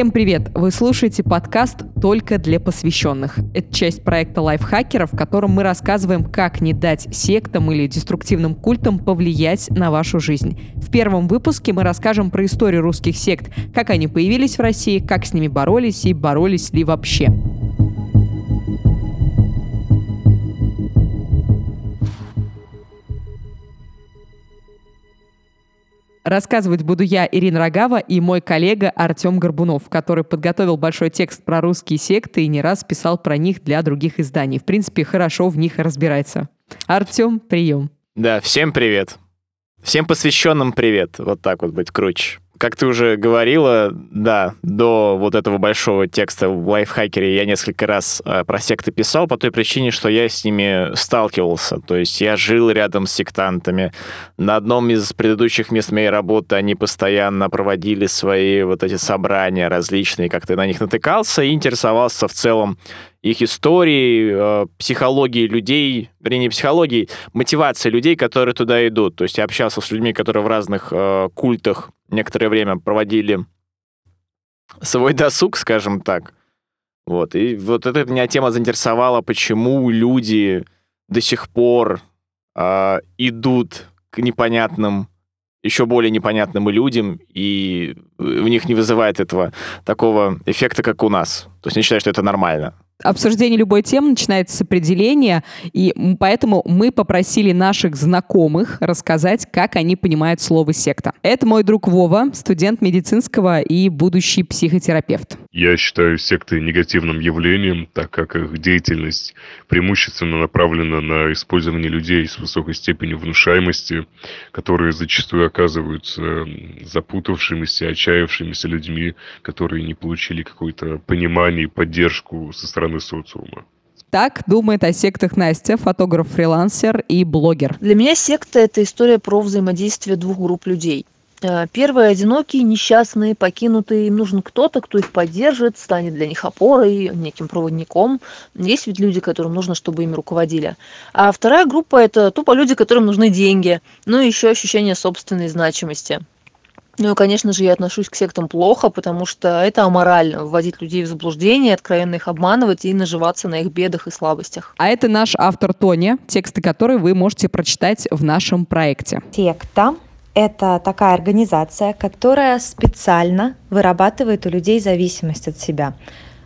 Всем привет! Вы слушаете подкаст «Только для посвященных». Это часть проекта лайфхакеров, в котором мы рассказываем, как не дать сектам или деструктивным культам повлиять на вашу жизнь. В первом выпуске мы расскажем про историю русских сект, как они появились в России, как с ними боролись и боролись ли вообще. Рассказывать буду я, Ирина Рогава, и мой коллега Артем Горбунов, который подготовил большой текст про русские секты и не раз писал про них для других изданий. В принципе, хорошо в них разбирается. Артем, прием. Да, всем привет. Всем посвященным привет. Вот так вот быть круче как ты уже говорила, да, до вот этого большого текста в лайфхакере я несколько раз э, про секты писал по той причине, что я с ними сталкивался. То есть я жил рядом с сектантами. На одном из предыдущих мест моей работы они постоянно проводили свои вот эти собрания различные, как ты на них натыкался и интересовался в целом их истории, э, психологии людей, вернее, не психологии, мотивации людей, которые туда идут. То есть я общался с людьми, которые в разных э, культах некоторое время проводили свой досуг, скажем так. Вот. И вот эта меня тема заинтересовала, почему люди до сих пор э, идут к непонятным, еще более непонятным людям, и в них не вызывает этого такого эффекта, как у нас. То есть они считают, что это нормально обсуждение любой темы начинается с определения, и поэтому мы попросили наших знакомых рассказать, как они понимают слово «секта». Это мой друг Вова, студент медицинского и будущий психотерапевт. Я считаю секты негативным явлением, так как их деятельность преимущественно направлена на использование людей с высокой степенью внушаемости, которые зачастую оказываются запутавшимися, отчаявшимися людьми, которые не получили какое-то понимание и поддержку со стороны социума. Так думает о сектах Настя, фотограф-фрилансер и блогер. Для меня секта – это история про взаимодействие двух групп людей. Э, первые одинокие, несчастные, покинутые. Им нужен кто-то, кто их поддержит, станет для них опорой, неким проводником. Есть ведь люди, которым нужно, чтобы ими руководили. А вторая группа – это тупо люди, которым нужны деньги. Ну и еще ощущение собственной значимости. Ну и, конечно же, я отношусь к сектам плохо, потому что это аморально – вводить людей в заблуждение, откровенно их обманывать и наживаться на их бедах и слабостях. А это наш автор Тоня, тексты которой вы можете прочитать в нашем проекте. Секта это такая организация, которая специально вырабатывает у людей зависимость от себя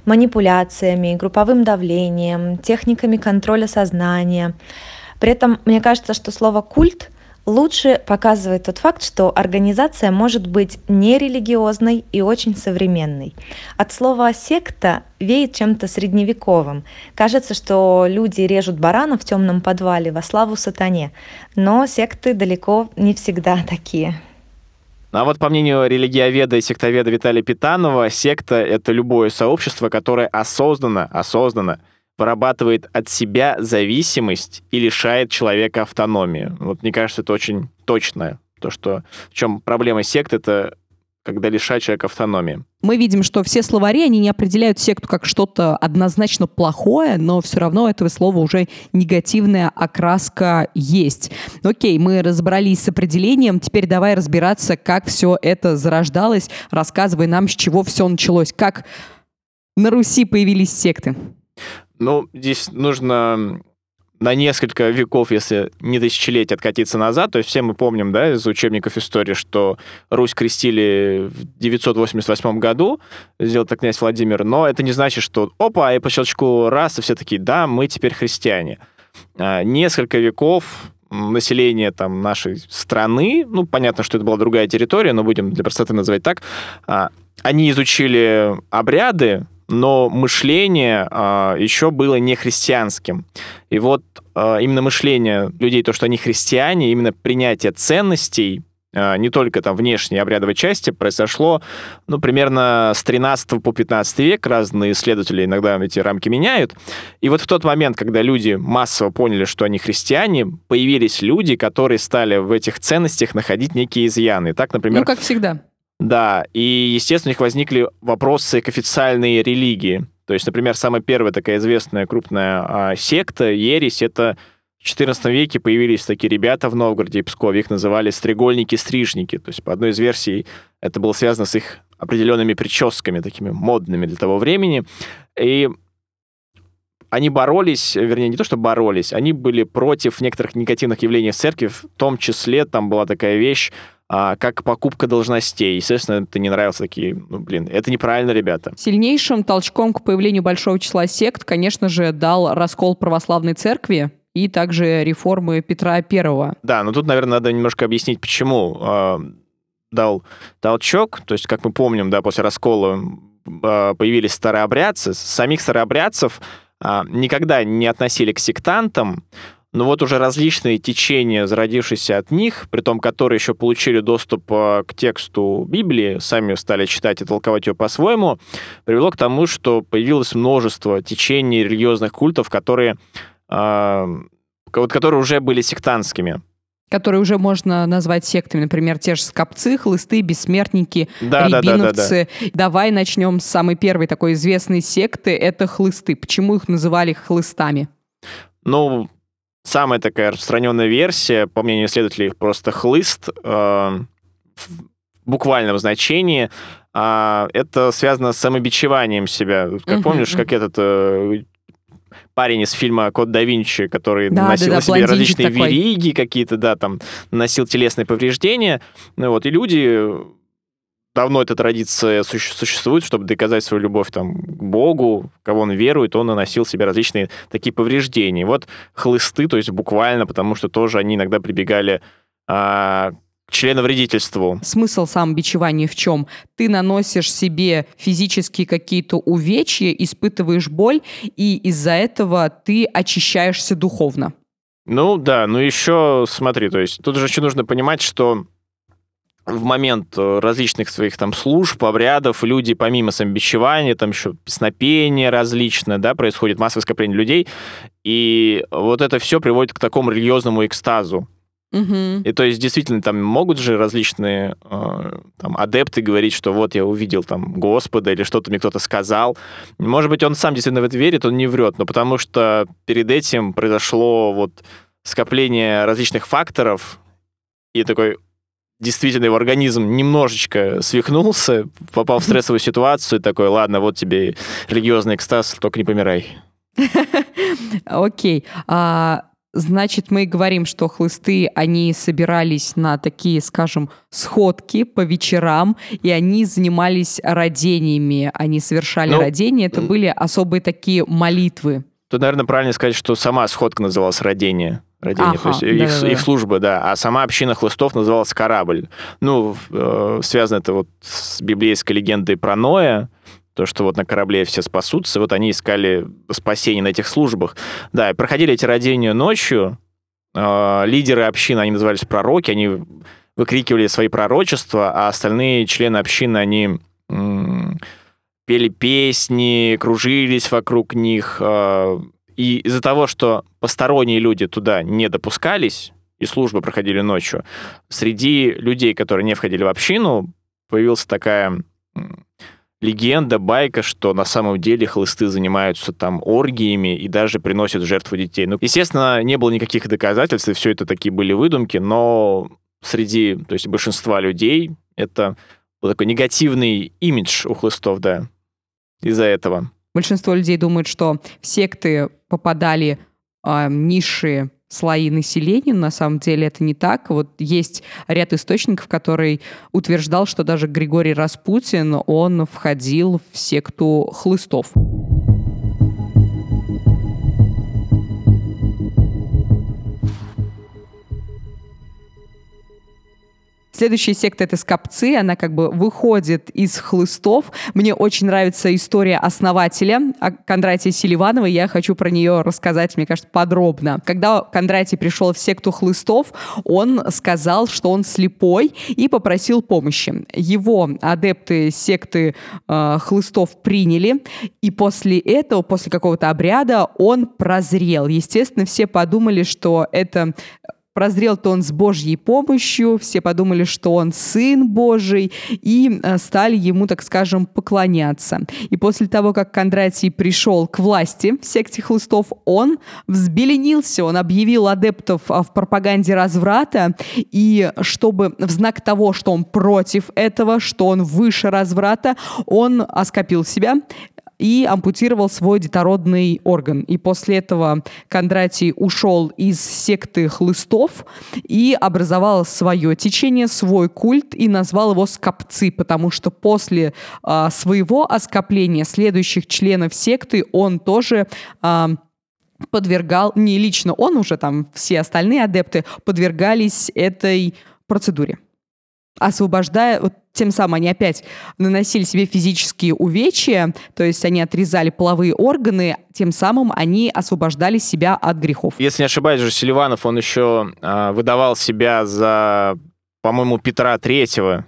манипуляциями, групповым давлением, техниками контроля сознания. При этом мне кажется, что слово культ лучше показывает тот факт, что организация может быть нерелигиозной и очень современной. От слова «секта» веет чем-то средневековым. Кажется, что люди режут барана в темном подвале во славу сатане, но секты далеко не всегда такие. А вот по мнению религиоведа и сектоведа Виталия Питанова, секта — это любое сообщество, которое осознанно, осознанно вырабатывает от себя зависимость и лишает человека автономии. Вот мне кажется, это очень точное. То, что в чем проблема сект, это когда лишать человека автономии. Мы видим, что все словари, они не определяют секту как что-то однозначно плохое, но все равно у этого слова уже негативная окраска есть. Окей, мы разобрались с определением, теперь давай разбираться, как все это зарождалось. Рассказывай нам, с чего все началось, как на Руси появились секты. Ну, здесь нужно на несколько веков, если не тысячелетия, откатиться назад. То есть все мы помним, да, из учебников истории, что Русь крестили в 988 году, сделал так князь Владимир, но это не значит, что опа, и по щелчку раз, и все такие, да, мы теперь христиане. А, несколько веков население там нашей страны, ну, понятно, что это была другая территория, но будем для простоты называть так, а, они изучили обряды, но мышление э, еще было не христианским. И вот э, именно мышление людей, то, что они христиане, именно принятие ценностей, э, не только там внешней обрядовой части, произошло, ну, примерно с 13 по 15 век. Разные исследователи иногда эти рамки меняют. И вот в тот момент, когда люди массово поняли, что они христиане, появились люди, которые стали в этих ценностях находить некие изъяны. Так, например... Ну, как всегда. Да, и, естественно, у них возникли вопросы к официальной религии. То есть, например, самая первая такая известная крупная а, секта, ересь, это в XIV веке появились такие ребята в Новгороде и Пскове, их называли стрегольники-стрижники. То есть, по одной из версий, это было связано с их определенными прическами, такими модными для того времени. И они боролись, вернее, не то, что боролись, они были против некоторых негативных явлений в церкви, в том числе там была такая вещь, а, как покупка должностей. Естественно, это не нравилось такие, ну, блин, это неправильно, ребята. Сильнейшим толчком к появлению большого числа сект, конечно же, дал раскол православной церкви, и также реформы Петра Первого. Да, но тут, наверное, надо немножко объяснить, почему э, дал толчок. То есть, как мы помним, да, после раскола э, появились старообрядцы. Самих старообрядцев э, никогда не относили к сектантам, но вот уже различные течения, зародившиеся от них, при том, которые еще получили доступ к тексту Библии, сами стали читать и толковать ее по-своему, привело к тому, что появилось множество течений религиозных культов, которые вот, которые уже были сектантскими. Которые уже можно назвать сектами, например, те же скопцы, хлысты, бессмертники, да, рябиновцы. Да, да, да, да. Давай начнем с самой первой такой известной секты, это хлысты. Почему их называли хлыстами? Ну, самая такая распространенная версия, по мнению исследователей, просто хлыст э, в буквальном значении. Э, это связано с самобичеванием себя. Как uh-huh, помнишь, как этот э, парень из фильма «Код да Винчи», который да, носил да, да, себе различные такой. вериги какие-то, да, там, носил телесные повреждения. Ну, вот, и люди давно эта традиция существует, чтобы доказать свою любовь там, к Богу, кого он верует, он наносил себе различные такие повреждения. Вот хлысты, то есть буквально, потому что тоже они иногда прибегали а, членовредительству. Смысл самобичевания в чем? Ты наносишь себе физические какие-то увечья, испытываешь боль, и из-за этого ты очищаешься духовно. Ну да, ну еще смотри, то есть тут же еще нужно понимать, что в момент э, различных своих там служб, обрядов, люди помимо самобичевания, там еще песнопения различные, да, происходит массовое скопление людей, и вот это все приводит к такому религиозному экстазу. Угу. И то есть действительно там могут же различные э, там, адепты говорить, что вот я увидел там Господа или что-то мне кто-то сказал. Может быть, он сам действительно в это верит, он не врет, но потому что перед этим произошло вот скопление различных факторов, и такой действительно его организм немножечко свихнулся, попал в стрессовую ситуацию, такой, ладно, вот тебе религиозный экстаз, только не помирай. Окей. А Значит, мы говорим, что хлысты, они собирались на такие, скажем, сходки по вечерам, и они занимались родениями, они совершали ну, родения, это были особые такие молитвы. Тут, наверное, правильно сказать, что сама сходка называлась родение. Родение, ага, то есть да, их, да, их служба, да. А сама община хлыстов называлась корабль. Ну, э, связано это вот с библейской легендой про Ноя, то, что вот на корабле все спасутся, вот они искали спасение на этих службах. Да, и проходили эти родения ночью, э, лидеры общины, они назывались пророки, они выкрикивали свои пророчества, а остальные члены общины, они м- пели песни, кружились вокруг них. Э, и из-за того, что посторонние люди туда не допускались, и службы проходили ночью, среди людей, которые не входили в общину, появилась такая легенда, байка, что на самом деле хлысты занимаются там оргиями и даже приносят жертву детей. Ну, естественно, не было никаких доказательств, и все это такие были выдумки, но среди, то есть большинства людей это был такой негативный имидж у хлыстов, да, из-за этого. Большинство людей думают, что в секты попадали э, низшие слои населения. На самом деле это не так. Вот есть ряд источников, который утверждал, что даже Григорий Распутин, он входил в секту хлыстов. Следующая секта — это скопцы, она как бы выходит из хлыстов. Мне очень нравится история основателя Кондратия Селиванова, я хочу про нее рассказать, мне кажется, подробно. Когда Кондратий пришел в секту хлыстов, он сказал, что он слепой и попросил помощи. Его адепты секты э, хлыстов приняли, и после этого, после какого-то обряда, он прозрел. Естественно, все подумали, что это прозрел-то он с Божьей помощью, все подумали, что он сын Божий, и э, стали ему, так скажем, поклоняться. И после того, как Кондратий пришел к власти в секте хлыстов, он взбеленился, он объявил адептов а, в пропаганде разврата, и чтобы в знак того, что он против этого, что он выше разврата, он оскопил себя и ампутировал свой детородный орган. И после этого Кондратий ушел из секты хлыстов и образовал свое течение, свой культ и назвал его скопцы, потому что после а, своего оскопления следующих членов секты он тоже а, подвергал, не лично он уже, там все остальные адепты подвергались этой процедуре освобождая, вот тем самым они опять наносили себе физические увечья, то есть они отрезали половые органы, тем самым они освобождали себя от грехов. Если не ошибаюсь, же Селиванов, он еще э, выдавал себя за, по-моему, Петра Третьего.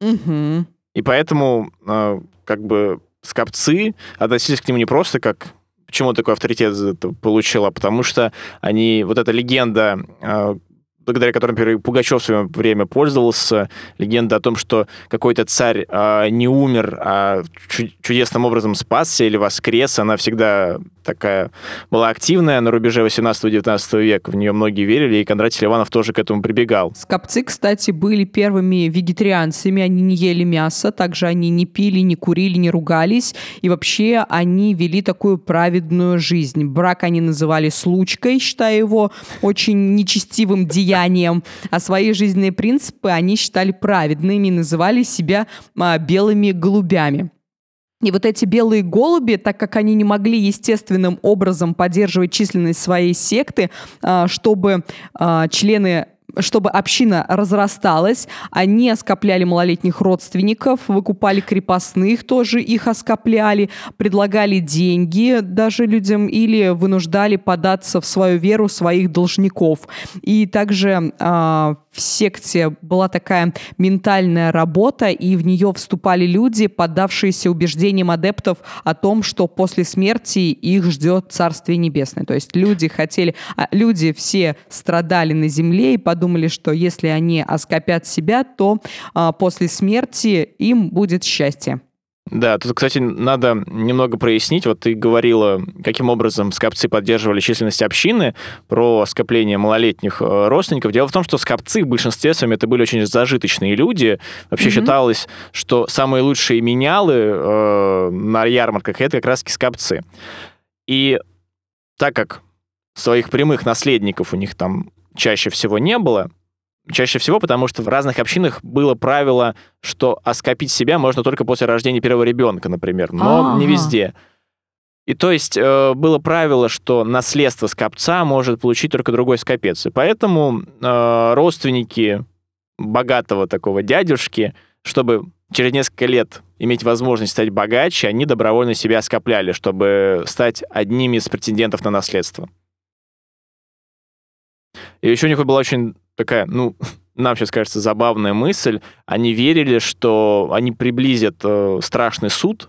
Угу. И поэтому, э, как бы, скопцы относились к нему не просто как почему такой авторитет получила, потому что они, вот эта легенда э, благодаря которым Пугачев в свое время пользовался. Легенда о том, что какой-то царь э, не умер, а чудесным образом спасся или воскрес, она всегда такая была активная на рубеже 18-19 века. В нее многие верили, и Кондратий Ливанов тоже к этому прибегал. Скопцы, кстати, были первыми вегетарианцами, они не ели мясо, также они не пили, не курили, не ругались, и вообще они вели такую праведную жизнь. Брак они называли случкой, считая его очень нечестивым деянием, влиянием, а свои жизненные принципы они считали праведными и называли себя а, белыми голубями. И вот эти белые голуби, так как они не могли естественным образом поддерживать численность своей секты, а, чтобы а, члены чтобы община разрасталась, они оскопляли малолетних родственников, выкупали крепостных, тоже их оскопляли, предлагали деньги даже людям или вынуждали податься в свою веру своих должников. И также э, в секте была такая ментальная работа, и в нее вступали люди, поддавшиеся убеждениям адептов о том, что после смерти их ждет Царствие Небесное. То есть люди хотели, а, люди все страдали на земле и подумали, что если они оскопят себя, то а, после смерти им будет счастье. Да, тут, кстати, надо немного прояснить. Вот ты говорила, каким образом скопцы поддерживали численность общины, про скопление малолетних э, родственников. Дело в том, что скопцы в большинстве своем это были очень зажиточные люди. Вообще mm-hmm. считалось, что самые лучшие менялы э, на ярмарках это как раз скопцы. И так как своих прямых наследников у них там чаще всего не было, Чаще всего, потому что в разных общинах было правило, что оскопить себя можно только после рождения первого ребенка, например, но А-а-а. не везде. И то есть э, было правило, что наследство скопца может получить только другой скопец. И поэтому э, родственники богатого такого дядюшки, чтобы через несколько лет иметь возможность стать богаче, они добровольно себя скопляли, чтобы стать одним из претендентов на наследство. И еще у них была очень такая, ну, нам сейчас кажется забавная мысль. Они верили, что они приблизят э, страшный суд,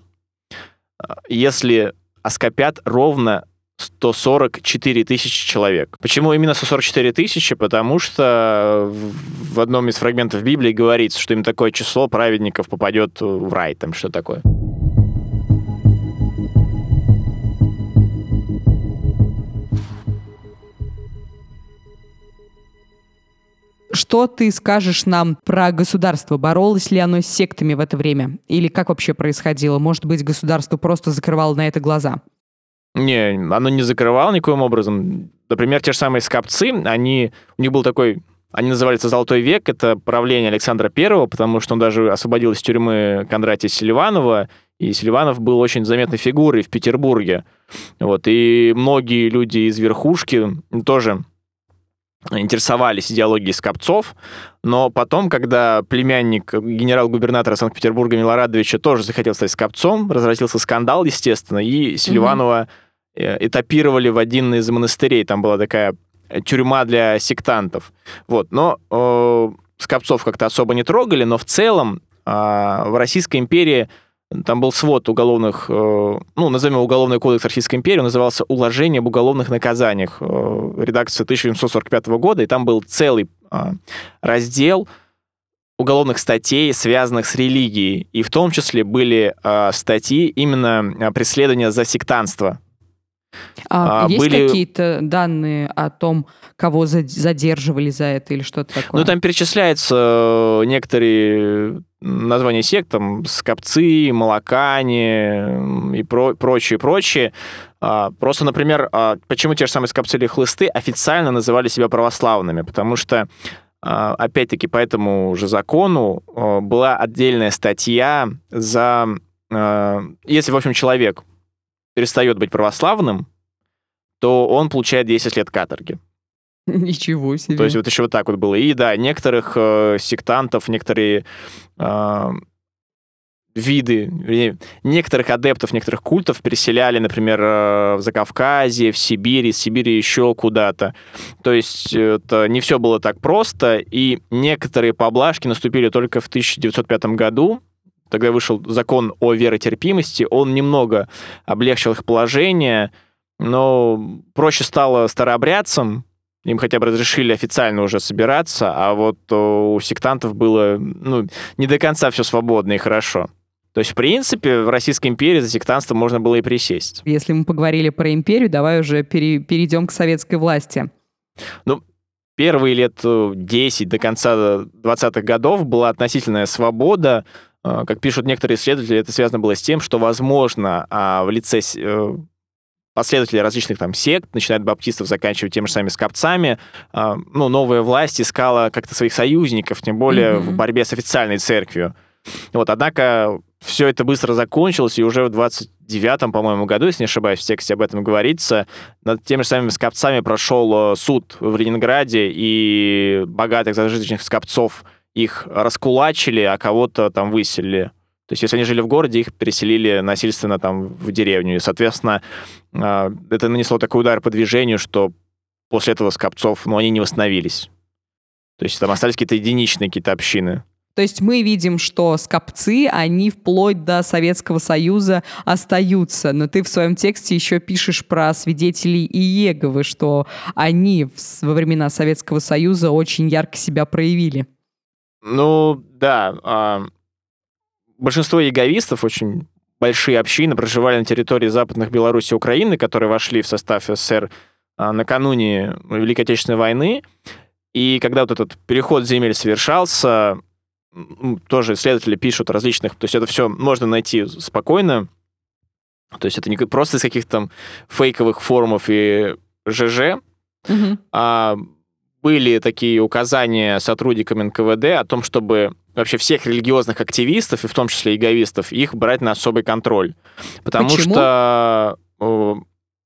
э, если оскопят ровно 144 тысячи человек. Почему именно 144 тысячи? Потому что в одном из фрагментов Библии говорится, что именно такое число праведников попадет в рай, там что такое. Что ты скажешь нам про государство? Боролось ли оно с сектами в это время? Или как вообще происходило? Может быть, государство просто закрывало на это глаза? Не, оно не закрывало никоим образом. Например, те же самые скопцы, они, у них был такой они назывались «Золотой век», это правление Александра I, потому что он даже освободил из тюрьмы Кондратия Селиванова, и Селиванов был очень заметной фигурой в Петербурге. Вот, и многие люди из верхушки тоже интересовались идеологией Скопцов, но потом, когда племянник генерал-губернатора Санкт-Петербурга Милорадовича тоже захотел стать Скопцом, разразился скандал, естественно, и Селиванова mm-hmm. этапировали в один из монастырей. Там была такая тюрьма для сектантов. Вот. Но э, Скопцов как-то особо не трогали, но в целом э, в Российской империи там был свод уголовных, ну, назовем уголовный кодекс Российской империи, он назывался «Уложение об уголовных наказаниях», редакция 1845 года, и там был целый раздел уголовных статей, связанных с религией, и в том числе были статьи именно преследования за сектанство. А, а, есть были... какие-то данные о том, кого задерживали за это или что-то такое? Ну, там перечисляются э, некоторые названия сект, там, скопцы, молокане и про прочее, прочее. А, просто, например, а, почему те же самые скопцы или хлысты официально называли себя православными? Потому что а, опять-таки по этому же закону была отдельная статья за... Если, в общем, человек перестает быть православным, то он получает 10 лет каторги. Ничего себе. То есть вот еще вот так вот было. И да, некоторых э, сектантов, некоторые э, виды, некоторых адептов, некоторых культов переселяли, например, э, в Закавказье, в Сибири, из Сибири еще куда-то. То есть это не все было так просто, и некоторые поблажки наступили только в 1905 году, тогда вышел закон о веротерпимости, он немного облегчил их положение, но проще стало старообрядцам, им хотя бы разрешили официально уже собираться, а вот у сектантов было ну, не до конца все свободно и хорошо. То есть, в принципе, в Российской империи за сектантство можно было и присесть. Если мы поговорили про империю, давай уже пере перейдем к советской власти. Ну, первые лет 10 до конца 20-х годов была относительная свобода. А, как пишут некоторые исследователи, это связано было с тем, что, возможно, а, в лице э, последователи различных там сект, начиная от баптистов, заканчивая теми же самыми скопцами, э, ну, новая власть искала как-то своих союзников, тем более mm-hmm. в борьбе с официальной церковью. Вот, однако все это быстро закончилось, и уже в 29-м, по-моему, году, если не ошибаюсь, в тексте об этом говорится, над теми же самыми скопцами прошел э, суд в Ленинграде, и богатых зажиточных скопцов их раскулачили, а кого-то там выселили. То есть, если они жили в городе, их переселили насильственно там в деревню. И, соответственно, а, это нанесло такой удар по движению, что после этого Скопцов, ну, они не восстановились. То есть там остались какие-то единичные какие-то общины. То есть мы видим, что скопцы, они вплоть до Советского Союза остаются. Но ты в своем тексте еще пишешь про свидетелей Иеговы, что они во времена Советского Союза очень ярко себя проявили. Ну, да. А, большинство яговистов, очень большие общины, проживали на территории западных Беларуси и Украины, которые вошли в состав СССР а, накануне Великой Отечественной войны. И когда вот этот переход земель совершался, тоже исследователи пишут различных, то есть это все можно найти спокойно, то есть это не просто из каких-то там фейковых форумов и ЖЖ, угу. а были такие указания сотрудникам НКВД о том, чтобы вообще всех религиозных активистов, и в том числе иговистов, их брать на особый контроль. Потому Почему? что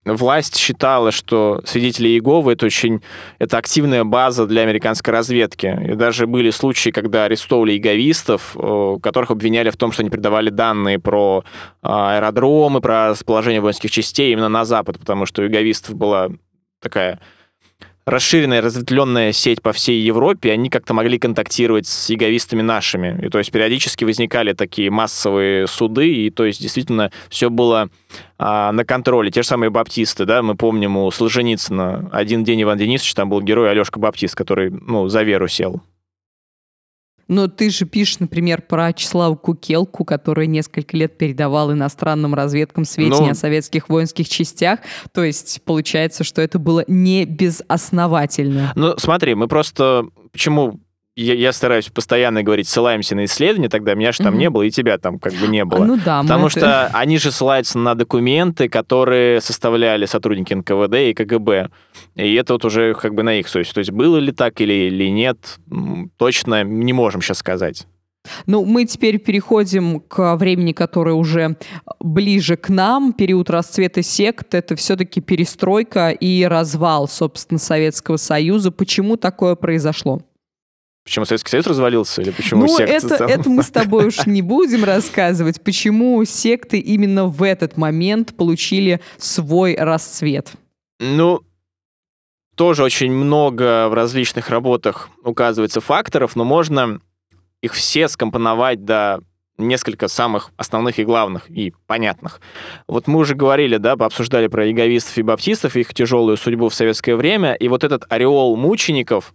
власть считала, что свидетели Иеговы это очень это активная база для американской разведки. И даже были случаи, когда арестовывали иеговистов, которых обвиняли в том, что они передавали данные про а, аэродромы, про расположение воинских частей именно на Запад, потому что у иеговистов была такая расширенная, разветвленная сеть по всей Европе, они как-то могли контактировать с яговистами нашими. И то есть периодически возникали такие массовые суды, и то есть действительно все было а, на контроле. Те же самые баптисты, да, мы помним у Солженицына один день Иван Денисович, там был герой Алешка Баптист, который, ну, за веру сел. Но ты же пишешь, например, про Числаву Кукелку, который несколько лет передавал иностранным разведкам сведения ну, о советских воинских частях. То есть получается, что это было не безосновательно. Ну, смотри, мы просто... Почему я, я стараюсь постоянно говорить, ссылаемся на исследования, тогда меня же там угу. не было, и тебя там как бы не было. Ну да. Потому это... что они же ссылаются на документы, которые составляли сотрудники НКВД и КГБ. И это вот уже как бы на их совесть. То есть было ли так или, или нет, точно не можем сейчас сказать. Ну, мы теперь переходим к времени, которое уже ближе к нам. Период расцвета сект — это все-таки перестройка и развал, собственно, Советского Союза. Почему такое произошло? Почему Советский Союз развалился или почему ну, секты это, стал... это мы с тобой уж не будем рассказывать, почему секты именно в этот момент получили свой расцвет. Ну, тоже очень много в различных работах указывается факторов, но можно их все скомпоновать до несколько самых основных и главных, и понятных. Вот мы уже говорили, да, обсуждали про яговистов и баптистов, их тяжелую судьбу в советское время, и вот этот ореол мучеников,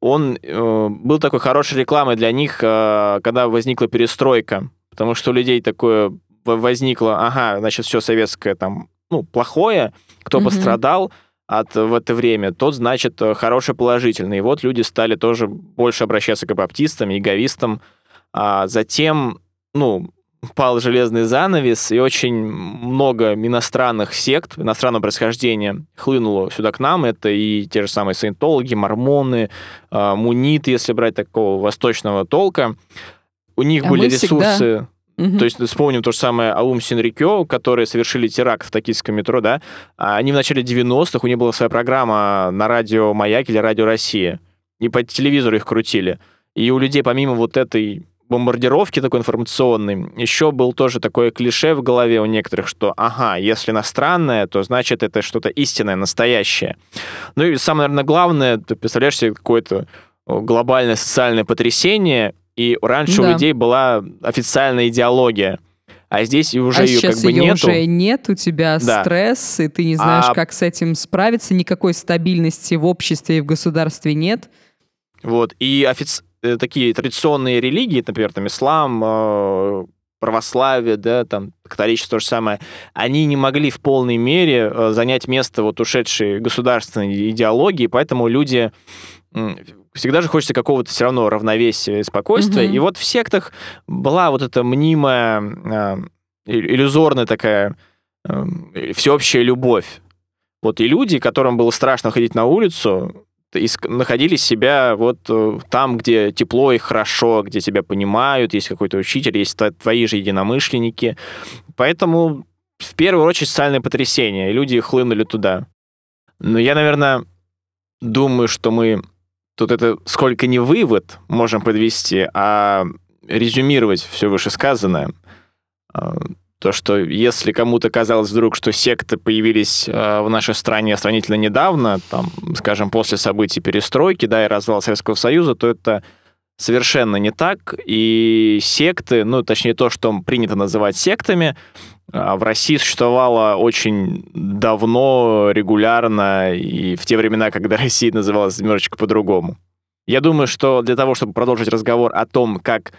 он э, был такой хорошей рекламой для них, э, когда возникла перестройка, потому что у людей такое возникло, ага, значит, все советское там, ну, плохое, кто mm-hmm. пострадал, от, в это время, тот, значит, хороший, положительный. И вот люди стали тоже больше обращаться к баптистам, яговистам. А затем, ну, пал железный занавес, и очень много иностранных сект, иностранного происхождения хлынуло сюда к нам. Это и те же самые саентологи, мормоны, а, муниты, если брать такого восточного толка. У них а были ресурсы... Всегда Угу. То есть вспомним то же самое Аум Синрикё, которые совершили теракт в токийском метро, да, а они в начале 90-х, у них была своя программа на радио «Маяк» или «Радио Россия», и по телевизору их крутили. И у людей помимо вот этой бомбардировки такой информационной, еще был тоже такое клише в голове у некоторых, что, ага, если иностранное, то значит это что-то истинное, настоящее. Ну и самое, наверное, главное, ты представляешь себе какое-то глобальное социальное потрясение, и раньше да. у людей была официальная идеология. А здесь уже а ее как бы ее нету. уже нет, у тебя да. стресс, и ты не знаешь, а... как с этим справиться, никакой стабильности в обществе и в государстве нет. Вот, и офици... Э, такие традиционные религии, например, там ислам, э, православие, да, там католичество то же самое, они не могли в полной мере э, занять место вот ушедшей государственной идеологии, поэтому люди всегда же хочется какого-то все равно равновесия и спокойствия. Mm-hmm. И вот в сектах была вот эта мнимая, э, иллюзорная такая э, всеобщая любовь. Вот и люди, которым было страшно ходить на улицу, находили себя вот э, там, где тепло и хорошо, где тебя понимают, есть какой-то учитель, есть твои же единомышленники. Поэтому в первую очередь социальное потрясение, и люди хлынули туда. Но я, наверное, думаю, что мы Тут это сколько не вывод можем подвести, а резюмировать все вышесказанное. То, что если кому-то казалось вдруг, что секты появились а, в нашей стране сравнительно недавно, там, скажем, после событий перестройки, да, и развала Советского Союза, то это совершенно не так. И секты, ну, точнее, то, что принято называть сектами, а, в России существовало очень давно, регулярно, и в те времена, когда Россия называлась немножечко по-другому. Я думаю, что для того, чтобы продолжить разговор о том, как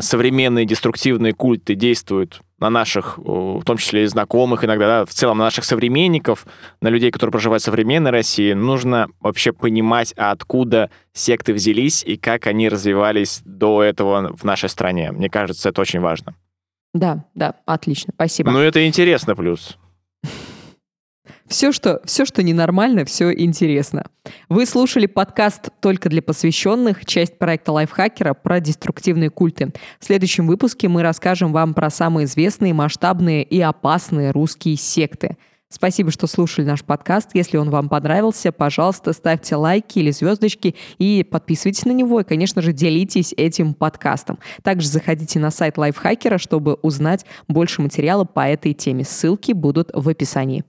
современные деструктивные культы действуют на наших, в том числе и знакомых иногда, да, в целом на наших современников, на людей, которые проживают в современной России, нужно вообще понимать, откуда секты взялись и как они развивались до этого в нашей стране. Мне кажется, это очень важно. Да, да, отлично, спасибо. Ну, это интересно плюс. Все что, все, что ненормально, все интересно. Вы слушали подкаст «Только для посвященных», часть проекта лайфхакера про деструктивные культы. В следующем выпуске мы расскажем вам про самые известные, масштабные и опасные русские секты. Спасибо, что слушали наш подкаст. Если он вам понравился, пожалуйста, ставьте лайки или звездочки и подписывайтесь на него. И, конечно же, делитесь этим подкастом. Также заходите на сайт Лайфхакера, чтобы узнать больше материала по этой теме. Ссылки будут в описании.